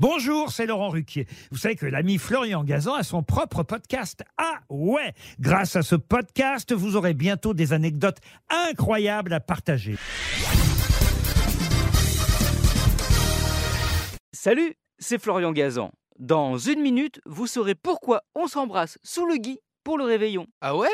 Bonjour, c'est Laurent Ruquier. Vous savez que l'ami Florian Gazan a son propre podcast. Ah ouais Grâce à ce podcast, vous aurez bientôt des anecdotes incroyables à partager. Salut, c'est Florian Gazan. Dans une minute, vous saurez pourquoi on s'embrasse sous le gui pour le réveillon. Ah ouais?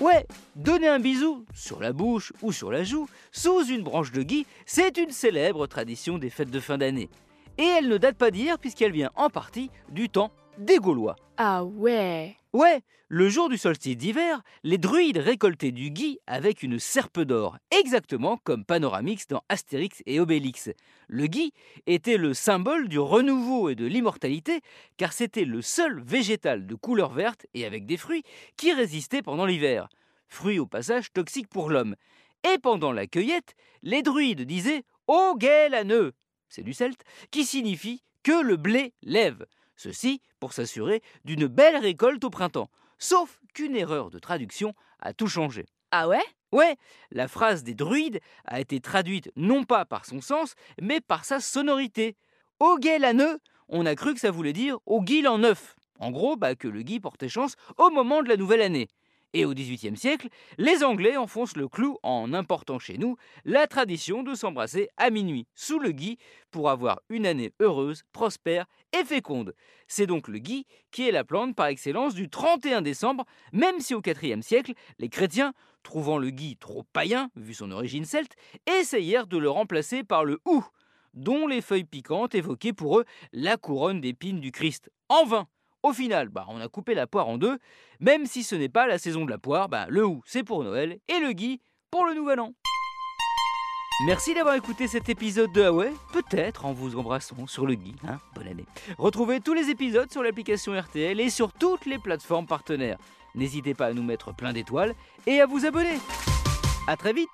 Ouais, donner un bisou, sur la bouche ou sur la joue, sous une branche de gui, c'est une célèbre tradition des fêtes de fin d'année. Et elle ne date pas d'hier puisqu'elle vient en partie du temps des Gaulois. Ah ouais Ouais, le jour du solstice d'hiver, les druides récoltaient du gui avec une serpe d'or, exactement comme Panoramix dans Astérix et Obélix. Le gui était le symbole du renouveau et de l'immortalité, car c'était le seul végétal de couleur verte et avec des fruits qui résistait pendant l'hiver. Fruits au passage toxiques pour l'homme. Et pendant la cueillette, les druides disaient Ô gai l'aneux c'est du celte, qui signifie que le blé lève. Ceci pour s'assurer d'une belle récolte au printemps. Sauf qu'une erreur de traduction a tout changé. Ah ouais? Ouais, la phrase des druides a été traduite non pas par son sens, mais par sa sonorité. Au guet la on a cru que ça voulait dire au guil en neuf. En gros, bah, que le gui portait chance au moment de la nouvelle année. Et au XVIIIe siècle, les Anglais enfoncent le clou en important chez nous la tradition de s'embrasser à minuit sous le gui pour avoir une année heureuse, prospère et féconde. C'est donc le gui qui est la plante par excellence du 31 décembre, même si au IVe siècle, les chrétiens, trouvant le gui trop païen, vu son origine celte, essayèrent de le remplacer par le hou, dont les feuilles piquantes évoquaient pour eux la couronne d'épines du Christ. En vain au final, bah, on a coupé la poire en deux. Même si ce n'est pas la saison de la poire, bah, le hou c'est pour Noël et le gui pour le nouvel an. Merci d'avoir écouté cet épisode de Huawei, peut-être en vous embrassant sur le gui. Hein Bonne année. Retrouvez tous les épisodes sur l'application RTL et sur toutes les plateformes partenaires. N'hésitez pas à nous mettre plein d'étoiles et à vous abonner. A très vite